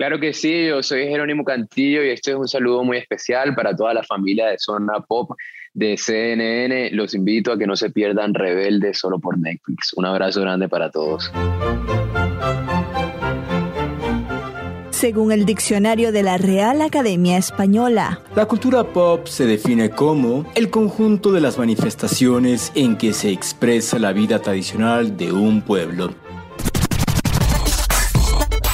Claro que sí, yo soy Jerónimo Cantillo y este es un saludo muy especial para toda la familia de Zona Pop de CNN. Los invito a que no se pierdan Rebelde solo por Netflix. Un abrazo grande para todos. Según el diccionario de la Real Academia Española, la cultura pop se define como el conjunto de las manifestaciones en que se expresa la vida tradicional de un pueblo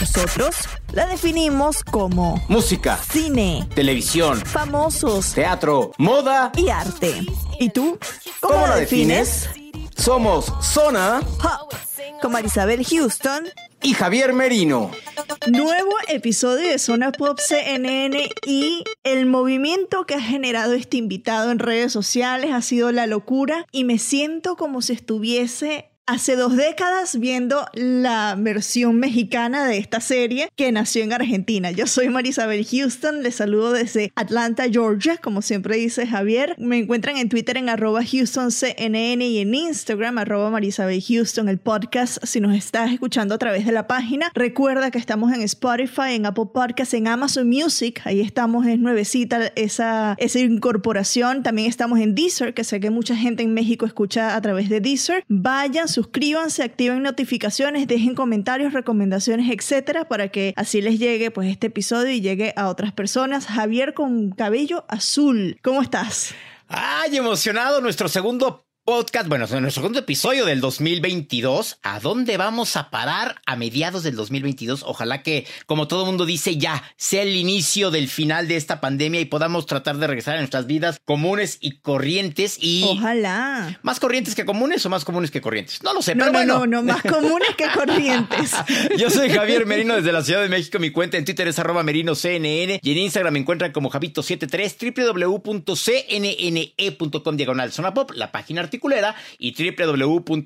nosotros la definimos como música, cine, televisión, famosos, teatro, moda y arte. ¿Y tú? ¿Cómo, la defines? Somos Zona con Marisabel Houston y Javier Merino. Nuevo episodio de Zona Pop CNN y el movimiento que ha generado este invitado en redes sociales ha sido la locura y me siento como si estuviese hace dos décadas viendo la versión mexicana de esta serie que nació en Argentina. Yo soy Marisabel Houston, les saludo desde Atlanta, Georgia, como siempre dice Javier. Me encuentran en Twitter en arroba HoustonCNN y en Instagram arroba Marisabel Houston, el podcast. Si nos estás escuchando a través de la página, recuerda que estamos en Spotify, en Apple Podcasts, en Amazon Music. Ahí estamos, es nuevecita esa, esa incorporación. También estamos en Deezer, que sé que mucha gente en México escucha a través de Deezer. Vayan, suscríbanse, activen notificaciones, dejen comentarios, recomendaciones, etcétera, para que así les llegue pues este episodio y llegue a otras personas. Javier con cabello azul, ¿cómo estás? Ay, emocionado, nuestro segundo podcast, bueno, en nuestro segundo episodio del 2022. ¿A dónde vamos a parar a mediados del 2022? Ojalá que, como todo mundo dice, ya sea el inicio del final de esta pandemia y podamos tratar de regresar a nuestras vidas comunes y corrientes y... Ojalá. ¿Más corrientes que comunes o más comunes que corrientes? No lo sé, no, pero no, No, no, más comunes que corrientes. Yo soy Javier Merino desde la Ciudad de México. Mi cuenta en Twitter es arroba merinoCNN y en Instagram me encuentran como Javito73 www.cnne.com diagonal zona pop, la página y www.cnn.com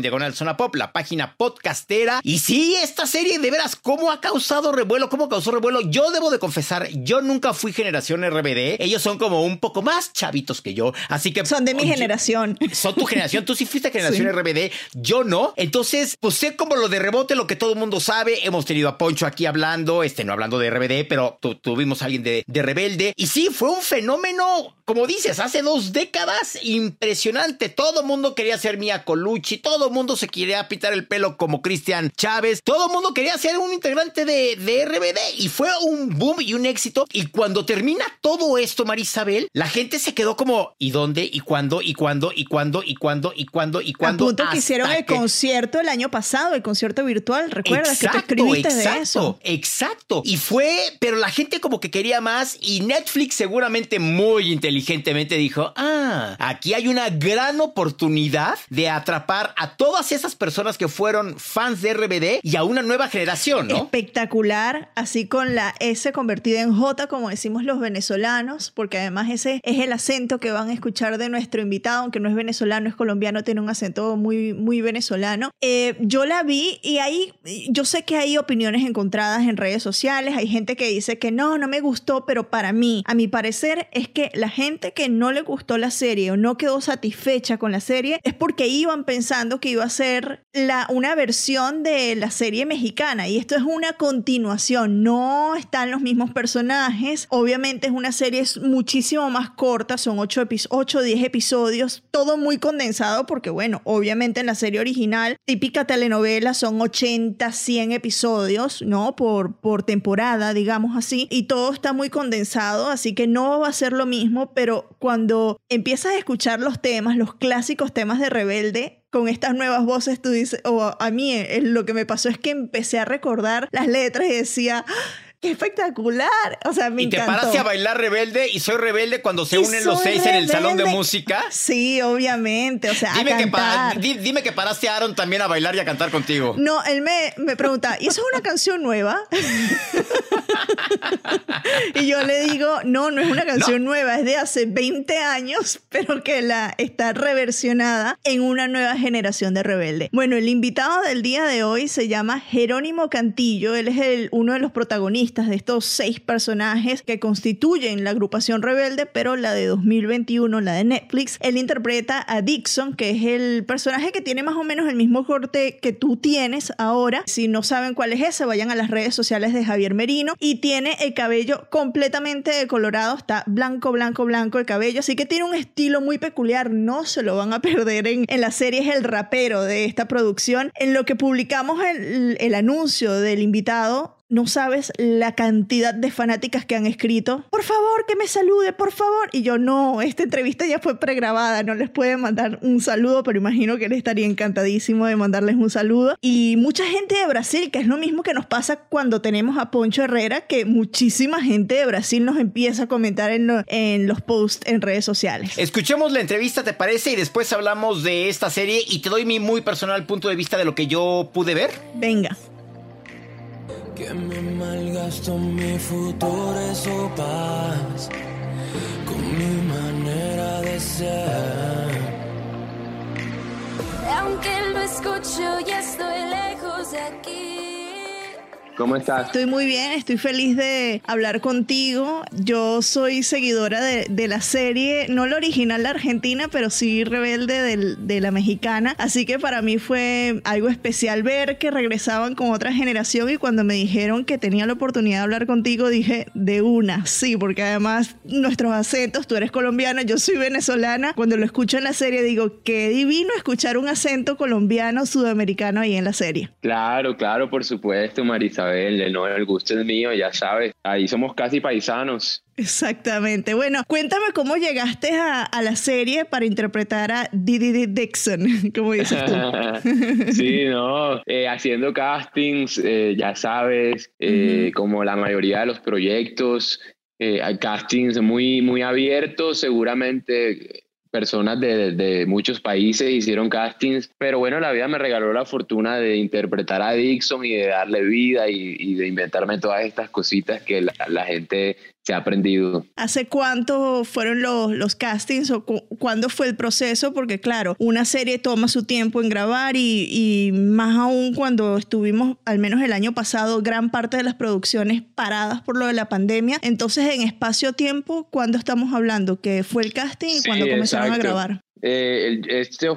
diagonal zona pop, la página podcastera. Y sí, esta serie de veras, ¿cómo ha causado revuelo? ¿Cómo causó revuelo? Yo debo de confesar, yo nunca fui generación RBD. Ellos son como un poco más chavitos que yo. Así que... Son de mi generación. Son tu generación. Tú sí fuiste generación RBD. Yo no. Entonces, pues sé como lo de rebote, lo que todo el mundo sabe. Hemos tenido a Poncho aquí hablando, este no hablando de RBD, pero tuvimos a alguien de, de Rebelde. Y sí, fue un fenómeno, como dices, hace dos décadas impresionante. Todo mundo quería ser Mia Colucci, todo mundo se quería pitar el pelo como Cristian Chávez, todo mundo quería ser un integrante de, de RBD y fue un boom y un éxito. Y cuando termina todo esto, Marisabel, la gente se quedó como, ¿y dónde? ¿Y cuándo? ¿Y cuándo? ¿Y cuándo? ¿Y cuándo? ¿Y cuándo? ¿Y cuándo? A punto que hicieron el concierto el año pasado, el concierto virtual, ¿recuerdas que te escribiste exacto, de eso? Exacto. Y fue, pero la gente como que quería más y Netflix seguramente muy inteligentemente dijo, ah, aquí hay una gran oportunidad de atrapar a todas esas personas que fueron fans de RBD y a una nueva generación, ¿no? Espectacular, así con la S convertida en J, como decimos los venezolanos, porque además ese es el acento que van a escuchar de nuestro invitado, aunque no es venezolano, es colombiano, tiene un acento muy, muy venezolano. Eh, yo la vi y ahí, yo sé que hay opiniones encontradas en redes sociales, hay gente que dice que no, no me gustó, pero para mí, a mi parecer, es que la gente que no le gustó la serie o no quedó satisfecha con la serie es porque iban pensando que iba a ser la, una versión de la serie mexicana y esto es una continuación, no están los mismos personajes, obviamente es una serie muchísimo más corta, son 8 o 10 episodios, todo muy condensado porque bueno, obviamente en la serie original, típica telenovela, son 80, 100 episodios, ¿no? Por, por temporada, digamos así, y todo está muy condensado, así que no va a ser lo mismo, pero cuando empiezas a escuchar los temas, los clásicos temas de Rebelde, con estas nuevas voces, tú dices, o a mí eh, lo que me pasó es que empecé a recordar las letras y decía, ¡Qué espectacular! O sea, me Y te encantó. paraste a bailar rebelde y soy rebelde cuando se Y unen los seis en el salón de rebelde. música. Sí, obviamente. O sea, Dime a que, pa- cantar. di- dime que paraste a Aaron también a bailar y a cantar contigo. No, él me, me pregunta, ¿y eso es una canción nueva? y yo le digo, no, no es una canción nueva, es de hace 20 años, pero que la está reversionada en una nueva generación de rebelde. Bueno, el invitado del día de hoy se llama Jerónimo Cantillo, él es el, uno de los protagonistas de estos seis personajes que constituyen la agrupación rebelde, pero la de 2021, la de Netflix. Él interpreta a Dixon, que es el personaje que tiene más o menos el mismo corte que tú tienes ahora. Si no saben cuál es ese, vayan a las redes sociales de Javier Merino. Y tiene el cabello completamente decolorado, está blanco, blanco, blanco el cabello, así que tiene un estilo muy peculiar, no se lo van a perder en, en la serie, es el rapero de esta producción. En lo que publicamos el, el anuncio del invitado, no sabes la cantidad de fanáticas que han escrito, por favor, que me salude, por favor. Y yo, no, esta entrevista ya fue pregrabada, no les puede mandar un saludo, pero imagino que él estaría encantadísimo de mandarles un saludo. Y mucha gente de Brasil, que es lo mismo que nos pasa cuando tenemos a Poncho Herrera, que muchísima gente de Brasil nos empieza a comentar en, lo- en los posts en redes sociales. Escuchemos la entrevista, ¿te parece? Y después hablamos de esta serie y te doy mi muy personal punto de vista de lo que yo pude ver. Venga. Que me malgasto mi futuro o paz con mi manera de ser. Aunque lo escucho, ya estoy lejos de aquí. ¿Cómo estás? Estoy muy bien, estoy feliz de hablar contigo. Yo soy seguidora de, de la serie, no la original la argentina, pero sí rebelde del- de la mexicana. Así que para mí fue algo especial ver que regresaban con otra generación y cuando me dijeron que tenía la oportunidad de hablar contigo dije de una, sí, porque además nuestros acentos, tú eres colombiana, yo soy venezolana. Cuando lo escucho en la serie digo, qué divino escuchar un acento colombiano, sudamericano ahí en la serie. Claro, claro, por supuesto, Marisabel. No, el gusto es mío, ya sabes. Ahí somos casi paisanos. Exactamente. Bueno, cuéntame cómo llegaste a, a la serie para interpretar a Didi Dixon, como dices tú. sí, no, eh, haciendo castings, eh, ya sabes, eh, como la mayoría de los proyectos, hay castings muy, muy abiertos, seguramente personas de, de muchos países hicieron castings, pero bueno, la vida me regaló la fortuna de interpretar a Dixon y de darle vida y, y de inventarme todas estas cositas que la, la gente se ha aprendido. ¿Hace cuánto fueron los, los castings o cu- cuándo fue el proceso? Porque claro, una serie toma su tiempo en grabar y, y más aún cuando estuvimos, al menos el año pasado, gran parte de las producciones paradas por lo de la pandemia. Entonces, en espacio-tiempo, ¿cuándo estamos hablando? ¿Que fue el casting y Sí, cuándo comenzaron exacto. a grabar? Eh,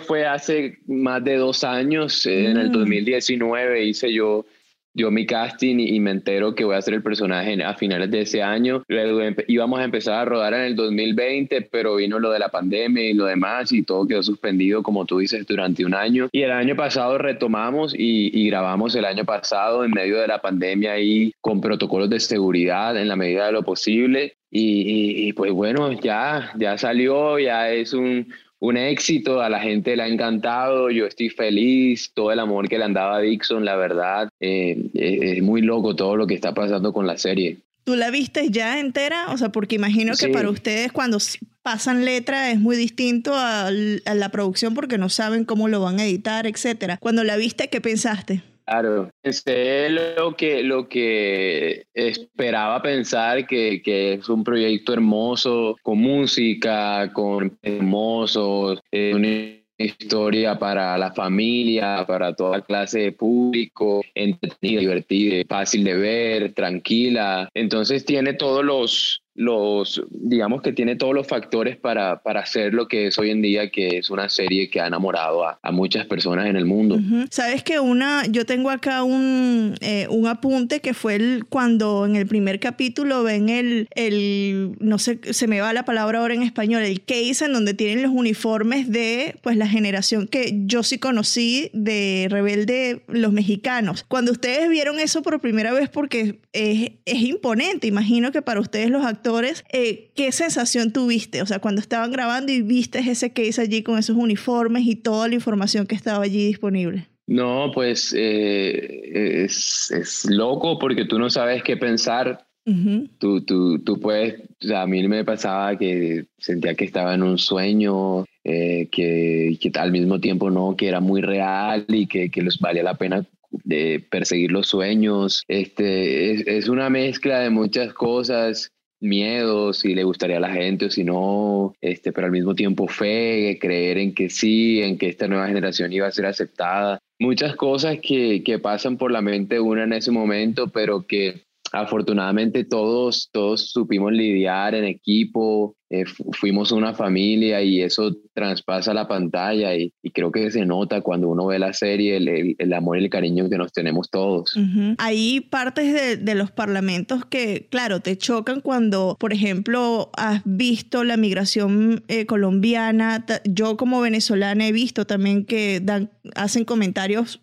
fue hace más de dos años, eh, en el Mm. 2019 hice yo, yo mi casting y, y me entero que voy a ser el personaje a finales de ese año. Luego íbamos a empezar a rodar en el 2020, pero vino lo de la pandemia y lo demás y todo quedó suspendido, como tú dices, durante un año. Y el año pasado retomamos y, y grabamos el año pasado en medio de la pandemia ahí con protocolos de seguridad en la medida de lo posible. Y, y- y, pues bueno, ya, ya salió, ya es un, un éxito, a la gente le ha encantado, yo estoy feliz, todo el amor que le han dado a Dixon, la verdad, eh, eh, es muy loco todo lo que está pasando con la serie. ¿Tú la viste ya entera? O sea, porque imagino que para ustedes cuando pasan letra es muy distinto al- a, la producción porque no saben cómo lo van a editar, etcétera. Cuando la viste, ¿qué pensaste? Claro, pensé lo que, lo que esperaba pensar, que, que es un proyecto hermoso, con música, con hermosos, eh, una historia para la familia, para toda clase de público, entretenida, divertida, fácil de ver, tranquila. Entonces tiene todos los, los digamos que tiene todos los factores para, para hacer lo que es hoy en día, que es una serie que ha enamorado a, a muchas personas en el mundo. Sabes que una, yo tengo acá un, eh, un apunte que fue el, cuando en el primer capítulo ven el, el, no sé, se me va la palabra ahora en español, el case en donde tienen los uniformes de pues la generación que yo sí conocí de Rebelde, los mexicanos. Cuando ustedes vieron eso por primera vez, porque es, es imponente, imagino que para ustedes los eh, ¿qué sensación tuviste? O sea, cuando estaban grabando y viste ese case allí con esos uniformes y toda la información que estaba allí disponible. No, pues eh, es, es, loco porque tú no sabes qué pensar. tú, tú, tú, puedes, o sea, a mí me pasaba que sentía que estaba en un sueño, eh, que, que, al mismo tiempo no, que era muy real y que, que les valía la pena de perseguir los sueños. Este, es, es, una mezcla de muchas cosas miedos, si le gustaría a la gente o si no, este, pero al mismo tiempo fe, creer en que sí, en que esta nueva generación iba a ser aceptada. Muchas cosas que, que pasan por la mente una en ese momento, pero que afortunadamente todos, todos supimos lidiar en equipo, eh, fuimos una familia y eso traspasa la pantalla y, creo que se nota cuando uno ve la serie el, el, amor y el cariño que nos tenemos todos. Hay partes de, de, los parlamentos que, claro, te chocan cuando, por ejemplo, has visto la migración eh, colombiana. Yo como venezolana he visto también que dan, hacen comentarios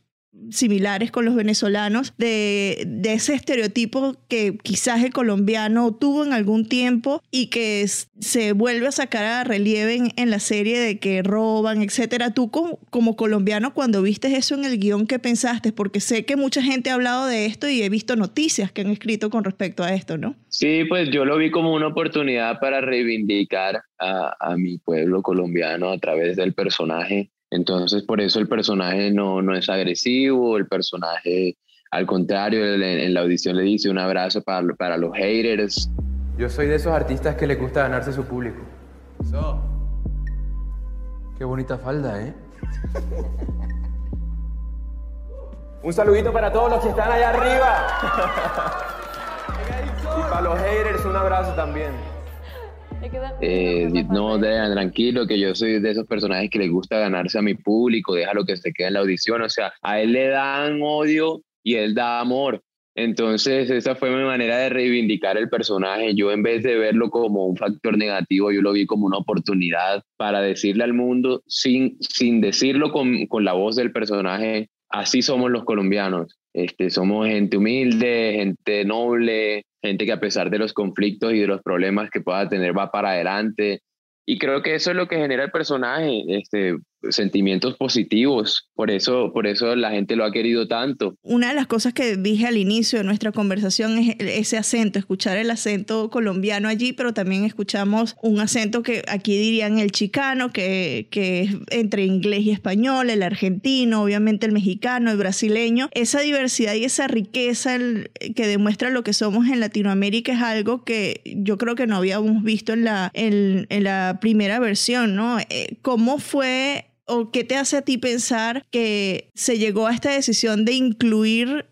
similares con los venezolanos, de, de, ese estereotipo que quizás el colombiano tuvo en algún tiempo y que se vuelve a sacar a relieve en, la serie de que roban, etcétera. Tú como, como, colombiano, cuando viste eso en el guion, ¿qué pensaste? Porque sé que mucha gente ha hablado de esto y he visto noticias que han escrito con respecto a esto, ¿no? Sí, pues yo lo vi como una oportunidad para reivindicar a, a mi pueblo colombiano a través del personaje entonces, por eso el personaje no, no es agresivo, el personaje, al contrario, en, la audición le dice un abrazo para, para los haters. Yo soy de esos artistas que le gusta ganarse su público. So. Qué bonita falda, ¿eh? un saludito para todos los que están allá arriba. y para los haters, un abrazo también. Eh, no, dejan tranquilo, que yo soy de esos personajes que les gusta ganarse a mi público, déjalo que se quede en la audición. O sea, a él le dan odio y él da amor. Entonces, esa fue mi manera de reivindicar el personaje. Yo, en vez de verlo como un factor negativo, yo lo vi como una oportunidad para decirle al mundo, sin, sin decirlo con, con la voz del personaje, así somos los colombianos. Este, somos gente humilde, gente noble, gente que a pesar de los conflictos y de los problemas que pueda tener va para adelante. Y creo que eso es lo que genera el personaje, este, sentimientos positivos. Por eso, por eso la gente lo ha querido tanto. Una de las cosas que dije al inicio de nuestra conversación es ese acento, escuchar el acento colombiano allí, pero también escuchamos un acento que aquí dirían el chicano, que, que es entre inglés y español, el argentino, obviamente el mexicano, el brasileño. Esa diversidad y esa riqueza que demuestra lo que somos en Latinoamérica es algo que yo creo que no habíamos visto en la, en, en la primera versión, ¿no? Eh, ¿Cómo fue o qué te hace a ti pensar que se llegó a esta decisión de incluir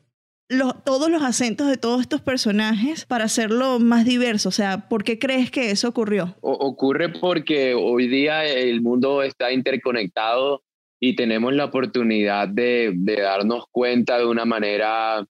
todos los acentos de todos estos personajes para hacerlo más diverso? O sea, ¿por qué crees que eso ocurrió? ocurre porque hoy día el mundo está interconectado y tenemos la oportunidad de, darnos cuenta de una manera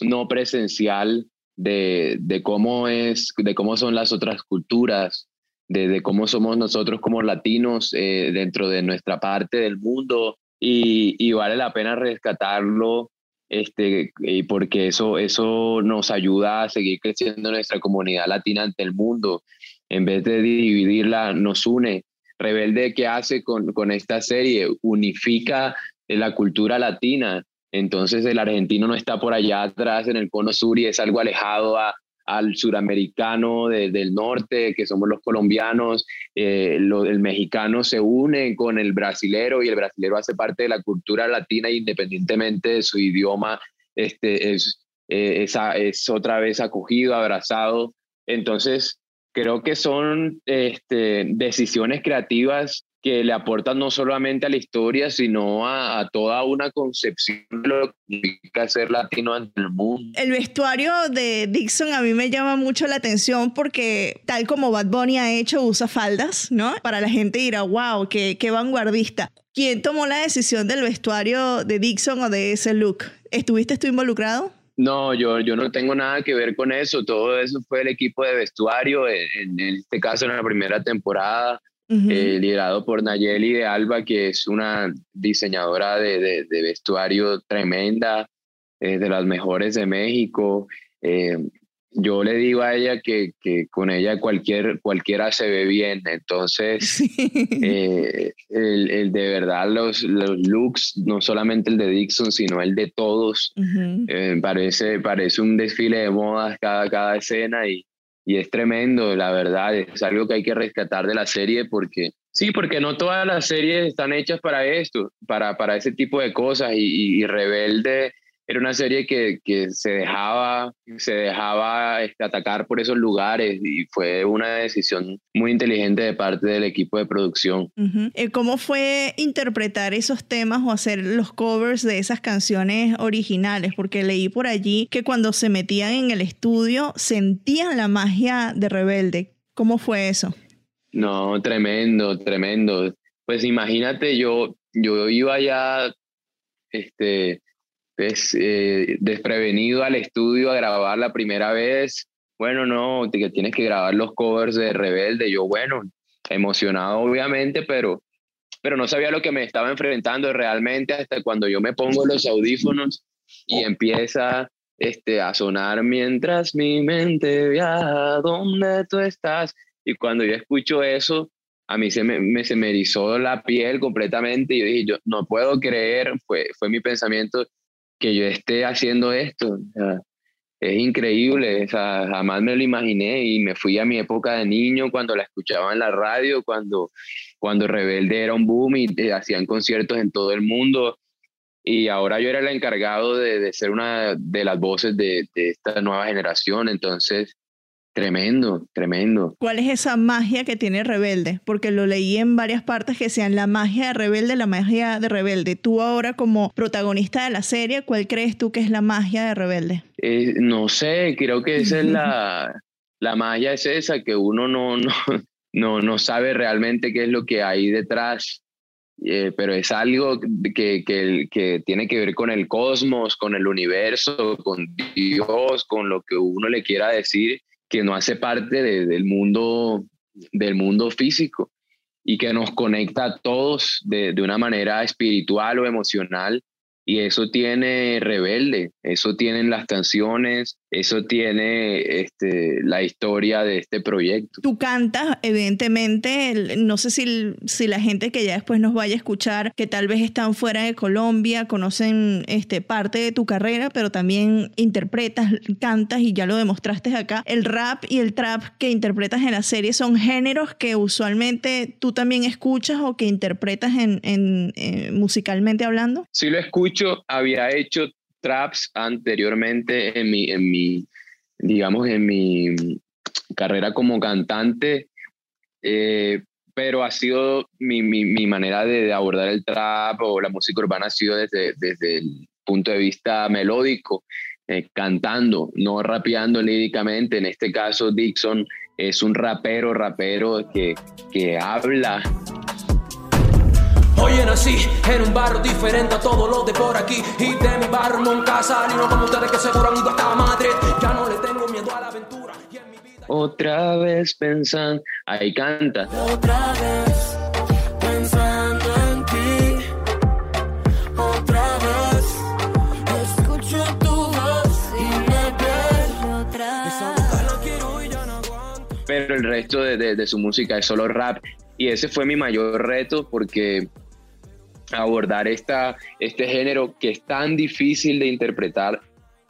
no presencial de, de, cómo es, de cómo son las otras culturas, de, cómo somos nosotros como latinos eh, dentro de nuestra parte del mundo y, vale la pena rescatarlo este, y porque eso, eso nos ayuda a seguir creciendo nuestra comunidad latina ante el mundo. En vez de dividirla, nos une. Rebelde, ¿qué hace con, con esta serie? Unifica la cultura latina. Entonces el argentino no está por allá atrás en el cono sur y es algo alejado a, al suramericano del norte, que somos los colombianos, eh, el mexicano se une con el brasilero y el brasilero hace parte de la cultura latina independientemente de su idioma, este, es, eh, es otra vez acogido, abrazado. Entonces, creo que son este, decisiones creativas que le aportan no solamente a la historia, sino a, toda una concepción de lo que significa ser latino ante el mundo. El vestuario de Dixon a mí me llama mucho la atención porque tal como Bad Bunny ha hecho, usa faldas, ¿no? Para la gente dirá, wow, qué, qué vanguardista. ¿Quién tomó la decisión del vestuario de Dixon o de ese look? ¿Estuviste tú involucrado? No, yo, yo no tengo nada que ver con eso. Todo eso fue el equipo de vestuario, en, en este caso en la primera temporada. Eh, liderado por Nayeli de Alba, que es una diseñadora de, vestuario tremenda, de las mejores de México. Eh, yo le digo a ella que, que, con ella cualquier, cualquiera se ve bien. Entonces, eh, el, el, de verdad, los, los, looks, no solamente el de Dixon, sino el de todos, eh, parece, parece un desfile de modas cada, cada escena y, y es tremendo, la verdad. Es algo que hay que rescatar de la serie porque Sí, porque no todas las series están hechas para esto, para, para ese tipo de cosas. Y, y Rebelde era una serie que, que, se dejaba, se dejaba este, atacar por esos lugares y fue una decisión muy inteligente de parte del equipo de producción. Eh, ¿Cómo fue interpretar esos temas o hacer los covers de esas canciones originales? Porque leí por allí que cuando se metían en el estudio sentían la magia de Rebelde. ¿Cómo fue eso? No, tremendo, tremendo. Pues imagínate, yo, yo iba ya, este, pues, eh, desprevenido al estudio a grabar la primera vez. Bueno, no, que tienes que grabar los covers de Rebelde. Yo, bueno, emocionado obviamente, pero, pero no sabía lo que me estaba enfrentando realmente hasta cuando yo me pongo los audífonos y empieza este, a sonar mientras mi mente viaja, ¿dónde tú estás? Y cuando yo escucho eso, a mí se me, se me erizó la piel completamente y yo dije, yo no puedo creer, fue, fue mi pensamiento, que yo esté haciendo esto. es increíble, o jamás me lo imaginé y me fui a mi época de niño cuando la escuchaba en la radio, cuando, cuando Rebelde era un boom y eh, hacían conciertos en todo el mundo. Y ahora yo era el encargado de, de ser una de las voces de, de, esta nueva generación. Entonces, Tremendo, tremendo. ¿Cuál es esa magia que tiene Rebelde? Porque lo leí en varias partes que sean la magia de Rebelde, la magia de Rebelde. Tú ahora como protagonista de la serie, ¿cuál crees tú que es la magia de Rebelde? Eh, no sé, creo que esa es la, la magia es esa, que uno no, no, no, no sabe realmente qué es lo que hay detrás. Eh, pero es algo que, que, que, tiene que ver con el cosmos, con el universo, con Dios, con lo que uno le quiera decir que no hace parte del, mundo, del mundo físico y que nos conecta a todos de, de una manera espiritual o emocional. Y eso tiene Rebelde, eso tienen las canciones, eso tiene este, la historia de este proyecto. Tú cantas, evidentemente, no sé si, si la gente que ya después nos vaya a escuchar, que tal vez están fuera de Colombia, conocen este, parte de tu carrera, pero también interpretas, cantas y ya lo demostraste acá. El rap y el trap que interpretas en la serie son géneros que usualmente tú también escuchas o que interpretas en, en eh, musicalmente hablando. Sí lo escucho había hecho traps anteriormente en mi, en mi digamos, en mi carrera como cantante, eh, pero ha sido mi, mi, mi manera de, abordar el trap o la música urbana ha sido desde, desde el punto de vista melódico, eh, cantando, no rapeando líricamente. En este caso, Dixon es un rapero, rapero que, que habla Hoy nací en un barrio diferente a todos los de por aquí. Y de mi barrio nunca salí, no como ustedes que seguro han ido hasta Madrid. Ya no le tengo miedo a la aventura. Y en mi vida... Otra vez pensando, ahí canta. Otra vez pensando en ti. Otra vez escucho tu voz y me pierdo otra vez. Pero el resto de, de, de su música es solo rap. Y ese fue mi mayor reto porque abordar esta, este género que es tan difícil de interpretar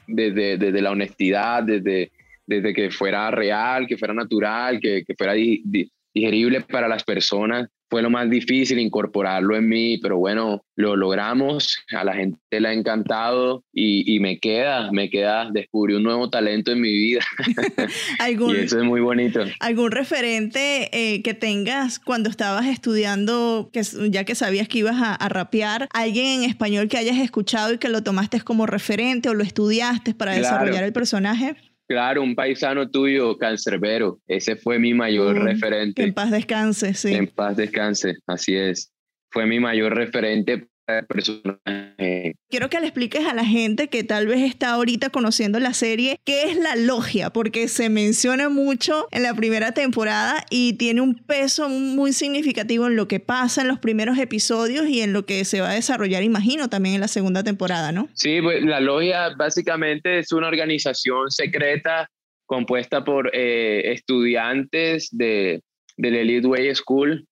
desde, desde la honestidad, desde, desde que fuera real, que fuera natural, que, que fuera digerible para las personas fue lo más difícil incorporarlo en mí, pero bueno, lo logramos, a la gente le ha encantado y, y me queda, me queda, descubrí un nuevo talento en mi vida. y eso es muy bonito. ¿Algún referente eh, que tengas cuando estabas estudiando, que, ya que sabías que ibas a, a, rapear, alguien en español que hayas escuchado y que lo tomaste como referente o lo estudiaste para claro. desarrollar el personaje? Claro, un paisano tuyo, Cancerbero. Ese fue mi mayor referente. Que en paz descanse, sí. En paz descanse, así es. Fue mi mayor referente personaje. Quiero que le expliques a la gente que tal vez está ahorita conociendo la serie qué es la logia, porque se menciona mucho en la primera temporada y tiene un peso muy significativo en lo que pasa en los primeros episodios y en lo que se va a desarrollar, imagino, también en la segunda temporada, ¿no? Sí, pues la logia básicamente es una organización secreta compuesta por eh, estudiantes de, del Elite Way School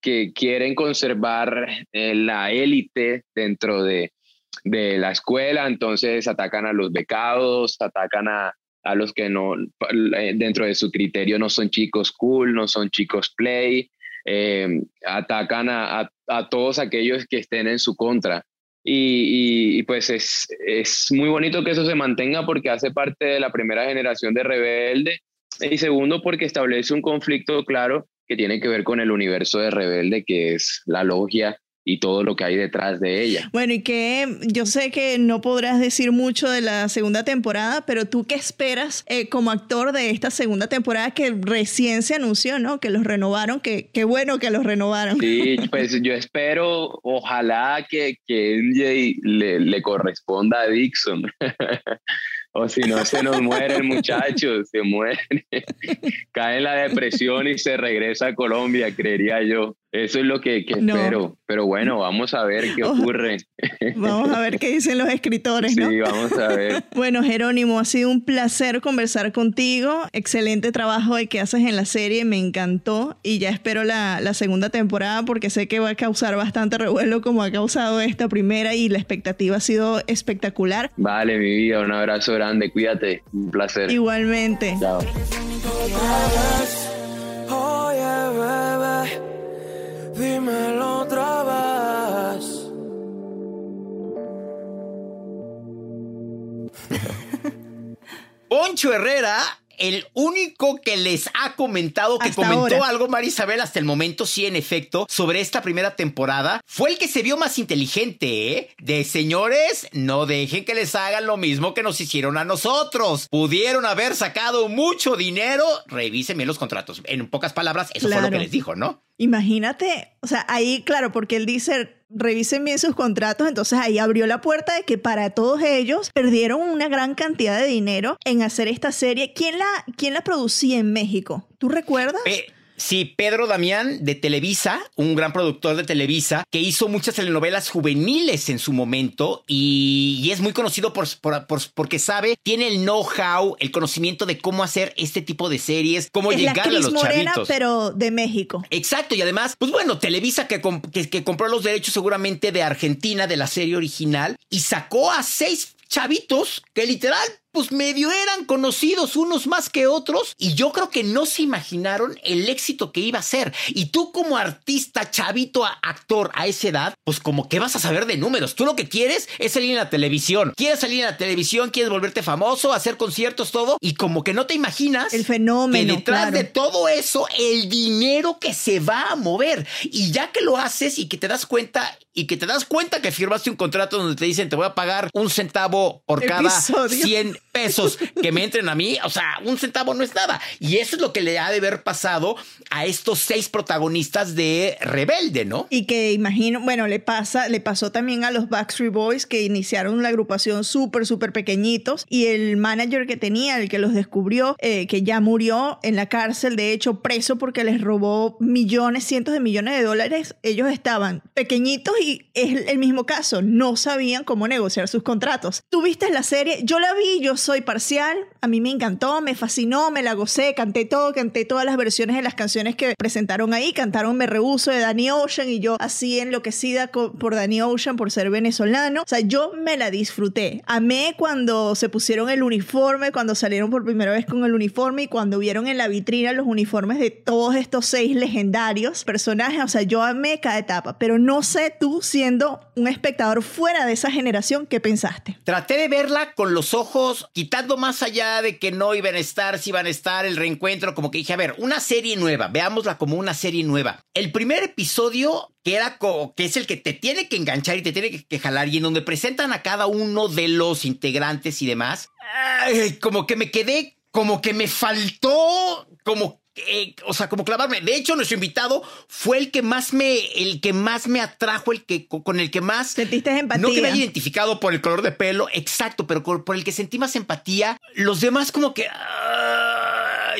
que, quieren conservar eh, la élite dentro de, de la escuela, entonces atacan a los becados, atacan a, a los que no, eh, dentro de su criterio no son chicos cool, no son chicos play, eh, atacan a, a, a, todos aquellos que estén en su contra. Y, y, pues es, es, muy bonito que eso se mantenga porque hace parte de la primera generación de rebelde y segundo porque establece un conflicto claro que tiene que ver con el universo de rebelde que es la logia y todo lo que hay detrás de ella. Bueno, y que yo sé que no podrás decir mucho de la segunda temporada, pero tú qué esperas eh, como actor de esta segunda temporada que recién se anunció, ¿no? Que los renovaron, que qué bueno que los renovaron. Sí, pues yo espero, ojalá que, que MJ le, le corresponda a Dixon. o si no se nos muere el muchacho, se muere, cae en la depresión y se regresa a Colombia, creería yo. Eso es lo que, que no. espero. Pero bueno, vamos a ver qué ocurre. Vamos a ver qué dicen los escritores, ¿no? Sí, vamos a ver. Bueno, Jerónimo, ha sido un placer conversar contigo. Excelente trabajo el que haces en la serie, me encantó. Y ya espero la, la segunda temporada porque sé que va a causar bastante revuelo como ha causado esta primera y la expectativa ha sido espectacular. Vale, mi vida, un abrazo grande, cuídate, un placer. Igualmente. Chao. Oye, bebé, dímelo otra vez. Poncho Herrera, el único que les ha comentado, que Hasta comentó ahora. algo, Marisabel, hasta el momento, sí, en efecto, sobre esta primera temporada, fue el que se vio más inteligente, ¿eh? De señores, no dejen que les hagan lo mismo que nos hicieron a nosotros. Pudieron haber sacado mucho dinero, revisen bien los contratos. En pocas palabras, eso fue lo que les dijo, ¿no? Imagínate, o sea, ahí, claro, porque él dice, revisen bien sus contratos, entonces ahí abrió la puerta de que para todos ellos perdieron una gran cantidad de dinero en hacer esta serie. ¿Quién la, quién la producía en México? ¿Tú recuerdas? Pe- Sí, Pedro Damián de Televisa, un gran productor de Televisa, que hizo muchas telenovelas juveniles en su momento y, y es muy conocido por, por- por- porque sabe, tiene el know-how, el conocimiento de cómo hacer este tipo de series, cómo es la llegarle a los Morena, chavitos. pero de México. Exacto, y además, pues bueno, Televisa que, comp- que, que compró los derechos seguramente de Argentina, de la serie original, y sacó a seis chavitos que literal, pues medio eran conocidos unos más que otros, y yo creo que no se imaginaron el éxito que iba a ser. Y tú como artista, chavito, actor a esa edad, pues como que vas a saber de números. Tú lo que quieres es salir en la televisión. Quieres salir en la televisión, quieres volverte famoso, hacer conciertos, todo, y como que no te imaginas El fenómeno, que detrás claro. de todo eso, el dinero que se va a mover. Y ya que lo haces y que te das cuenta, y que te das cuenta que firmaste un contrato donde te dicen te voy a pagar un centavo por cada Episodio. 100 pesos que me entren a mí, o sea, un centavo no es nada. Y eso es lo que le ha de haber pasado a estos seis protagonistas de Rebelde, ¿no? Y que imagino, bueno, le pasa, le pasó también a los Backstreet Boys que iniciaron la agrupación súper, súper pequeñitos y el manager que tenía, el que los descubrió, eh, que ya murió en la cárcel, de hecho preso porque les robó millones, cientos de millones de dólares, ellos estaban pequeñitos y es el mismo caso, no sabían cómo negociar sus contratos. ¿Tú viste la serie? Yo la vi, yo soy parcial, a mí me encantó, me fascinó, me la gocé, canté todo, canté todas las versiones de las canciones que presentaron ahí, cantaron Me Rehuso de Danny Ocean y yo así enloquecida por Danny Ocean por ser venezolano. O sea, yo me la disfruté. Amé cuando se pusieron el uniforme, cuando salieron por primera vez con el uniforme y cuando vieron en la vitrina los uniformes de todos estos seis legendarios personajes. O sea, yo amé cada etapa, pero no sé tú siendo un espectador fuera de esa generación, ¿qué pensaste? Traté de verla con los ojos, quitando más allá de que no iban a estar, si iban a estar, el reencuentro, como que dije, a ver, una serie nueva, veámosla como una serie nueva. El primer episodio, que era que es el que te tiene que enganchar y te tiene que, que jalar, y en donde presentan a cada uno de los integrantes y demás, como que me quedé, como que me faltó, como eh, o sea, como clavarme. De hecho, nuestro invitado fue el que más me, el que más me atrajo, el que con el que más Sentiste empatía. no que me haya identificado por el color de pelo, exacto, pero por por el que sentí más empatía. Los demás como que...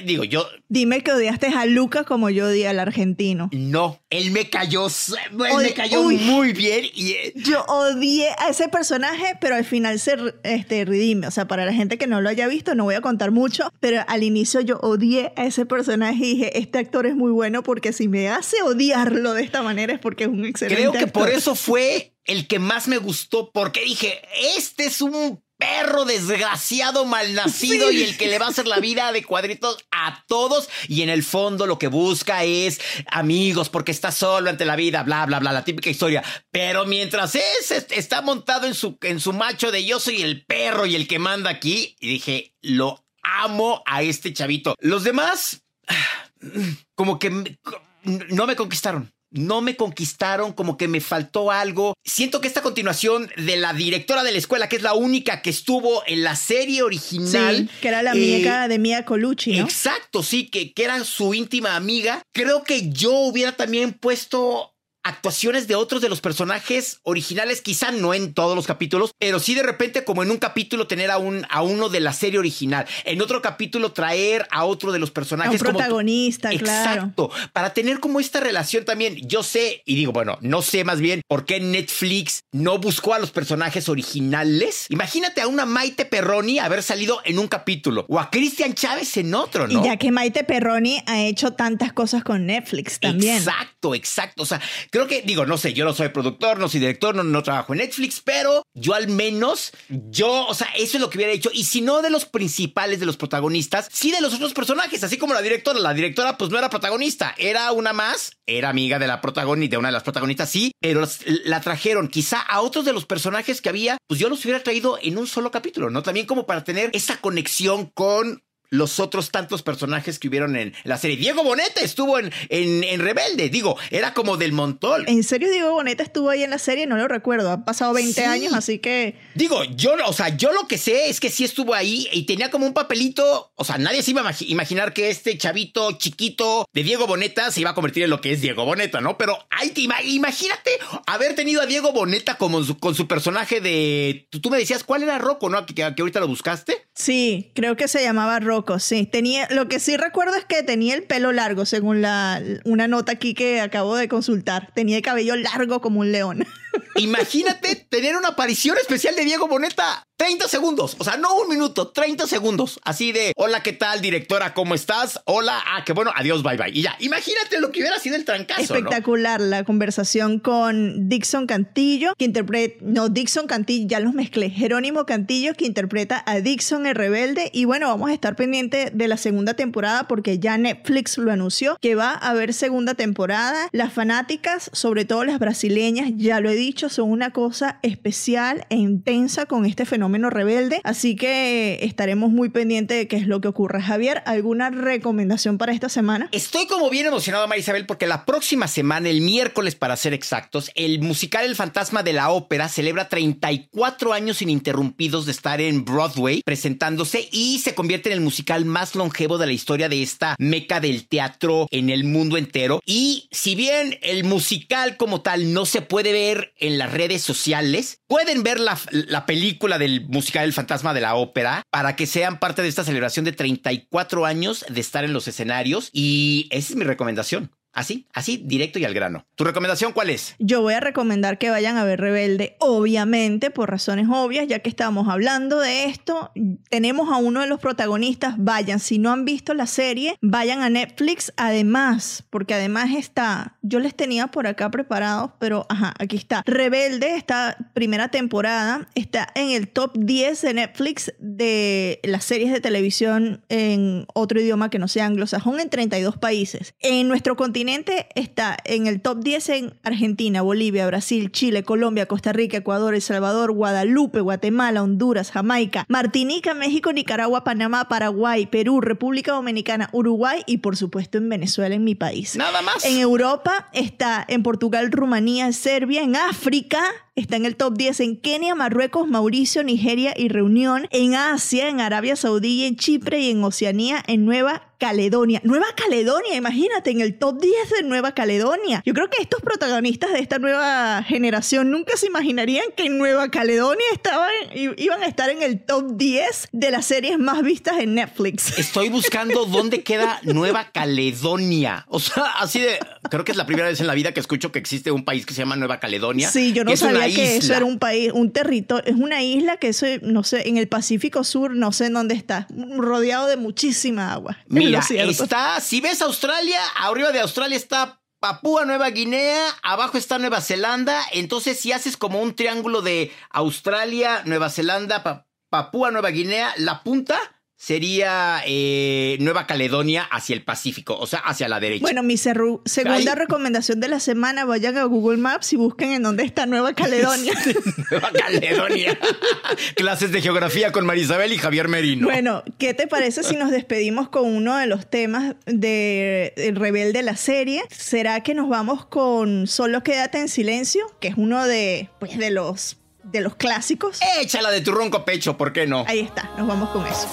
digo, yo Dime que odiaste a Lucas como yo odié al argentino. no. Él me cayó, él me cayó uy. muy bien y eh, Yo odié a ese personaje, pero al final se este, redime. O sea, para la gente que no lo haya visto, no voy a contar mucho, pero al inicio yo odié a ese personaje y dije, este actor es muy bueno porque si me hace odiarlo de esta manera es porque es un excelente creo que por actor. eso fue el que más me gustó, porque dije, este es un perro desgraciado, malnacido Sí. y el que le va a hacer la vida de cuadritos a todos y en el fondo lo que busca es amigos porque está solo ante la vida, bla, bla, bla, la típica historia. Pero mientras ese está montado en su, en su macho de yo soy el perro y el que manda aquí, y dije, lo amo a este chavito. Los demás, como que no me conquistaron. No me conquistaron, como que me faltó algo. Siento que esta continuación de la directora de la escuela, que es la única que estuvo en la serie original. Sí, que era la eh, amiga de Mia Colucci, ¿no? Exacto, sí, que, que era su íntima amiga. Creo que yo hubiera también puesto actuaciones de otros de los personajes originales, quizá no en todos los capítulos, pero sí de repente como en un capítulo tener a, un, a uno de la serie original, en otro capítulo traer a otro de los A un personajes. como- protagonista, claro. Exacto, para tener como esta relación también, yo sé, y digo, bueno, no sé más bien por qué Netflix no buscó a los personajes originales. Imagínate a una Maite Perroni haber salido en un capítulo, o a Cristian Chávez en otro, ¿no? Y ya que Maite Perroni ha hecho tantas cosas con Netflix también. Exacto, exacto. O sea, creo que, digo, no sé, yo no soy productor, no soy director, no, no trabajo en Netflix, pero yo al menos, yo, o sea, eso es lo que hubiera hecho. Y si no de los principales, de los protagonistas, sí de los otros personajes, así como la directora. La directora, pues no era protagonista, era una más, era amiga de la protagonista, de una de las protagonistas, sí, pero la trajeron. Quizá a otros de los personajes que había, pues yo los hubiera traído en un solo capítulo, ¿no? También como para tener esa conexión con los otros tantos personajes que hubieron en la serie. Diego Boneta estuvo en, en, en Rebelde, digo, era como del montón. ¿En serio Diego Boneta estuvo ahí en la serie? No lo recuerdo. Han pasado 20 Sí. años, así que... Digo, yo, o sea, yo lo que sé es que sí estuvo ahí y tenía como un papelito, o sea, nadie se iba a imagi- imaginar que este chavito chiquito de Diego Boneta se iba a convertir en lo que es Diego Boneta, ¿no? Pero hay que ima- imagínate haber tenido a Diego Boneta como su- con su personaje de, tú, tú me decías, ¿cuál era Rocco, no? Que, que ahorita lo buscaste. Sí, creo que se llamaba Rocco, sí. Tenía, lo que sí recuerdo es que tenía el pelo largo, según la, una nota aquí que acabo de consultar. Tenía el cabello largo como un león. Imagínate tener una aparición especial de Diego Boneta. 30 segundos, o sea, no un minuto, 30 segundos. Así de, hola, ¿qué tal, directora? ¿Cómo estás? Hola, ah, qué bueno, adiós, bye, bye. Y ya, imagínate lo que hubiera sido el trancazo, ¿no? Espectacular la conversación con Dixon Cantillo, que interpreta, no, Dixon Cantillo, ya los mezclé, Jerónimo Cantillo, que interpreta a Dixon el rebelde. Y bueno, vamos a estar pendiente de la segunda temporada porque ya Netflix lo anunció, que va a haber segunda temporada. Las fanáticas, sobre todo las brasileñas, ya lo he dicho, son una cosa especial e intensa con este fenómeno rebelde. Así que estaremos muy pendientes de qué es lo que ocurre. Javier, ¿alguna recomendación para esta semana? Estoy como bien emocionado, Marisabel, porque la próxima semana, el miércoles para ser exactos, el musical El Fantasma de la Ópera celebra 34 años ininterrumpidos de estar en Broadway presentándose y se convierte en el musical más longevo de la historia de esta meca del teatro en el mundo entero. Y si bien el musical como tal no se puede ver en las redes sociales, pueden ver la película del musical El Fantasma de la Ópera para que sean parte de esta celebración de 34 años de estar en los escenarios y esa es mi recomendación. Así, así, directo y al grano. ¿Tu recomendación cuál es? Yo voy a recomendar que vayan a ver Rebelde, obviamente, por razones obvias, ya que estamos hablando de esto. Tenemos a uno de los protagonistas, vayan, si no han visto la serie, vayan a Netflix, además, porque además está, yo les tenía por acá preparados, pero ajá, aquí está. Rebelde, esta primera temporada, está en el top 10 de Netflix de las series de televisión en otro idioma que no sea anglosajón en 32 países. En nuestro continente está en el top 10 en Argentina, Bolivia, Brasil, Chile, Colombia, Costa Rica, Ecuador, El Salvador, Guadalupe, Guatemala, Honduras, Jamaica, Martinica, México, Nicaragua, Panamá, Paraguay, Perú, República Dominicana, Uruguay y por supuesto en Venezuela, en mi país. Nada más. En Europa está en Portugal, Rumanía, Serbia, en África está en el top 10 en Kenia, Marruecos, Mauricio, Nigeria y Reunión. En Asia, en Arabia Saudí, en Chipre y en Oceanía, en Nueva Caledonia. Nueva Caledonia, imagínate, en el top 10 de Nueva Caledonia. Yo creo que estos protagonistas de esta nueva generación nunca se imaginarían que en Nueva Caledonia estaban, iban a estar en el top 10 de las series más vistas en Netflix. Estoy buscando dónde queda Nueva Caledonia. O sea, así de. Creo que es la primera vez en la vida que escucho que existe un país que se llama Nueva Caledonia. Sí, yo no que sabía una que eso era un país, un territorio. Es una isla que eso, no sé, en el Pacífico Sur, no sé en dónde está, rodeado de muchísima agua. Mira, está, si ves Australia, arriba de Australia está Papúa Nueva Guinea, abajo está Nueva Zelanda, entonces si haces como un triángulo de Australia, Nueva Zelanda, Pa- Papúa Nueva Guinea, la punta sería eh, Nueva Caledonia hacia el Pacífico, o sea, hacia la derecha. Bueno, mi segunda Ahí. recomendación de la semana, vayan a Google Maps y busquen en dónde está Nueva Caledonia. Nueva Caledonia. Clases de geografía con Marisabel y Javier Merino. Bueno, ¿qué te parece si nos despedimos con uno de los temas de El Rebelde la serie? ¿Será que nos vamos con Solo quédate en silencio, que es uno de, pues, de los de los clásicos? Échala de tu ronco pecho, ¿por qué no? Ahí está, nos vamos con eso.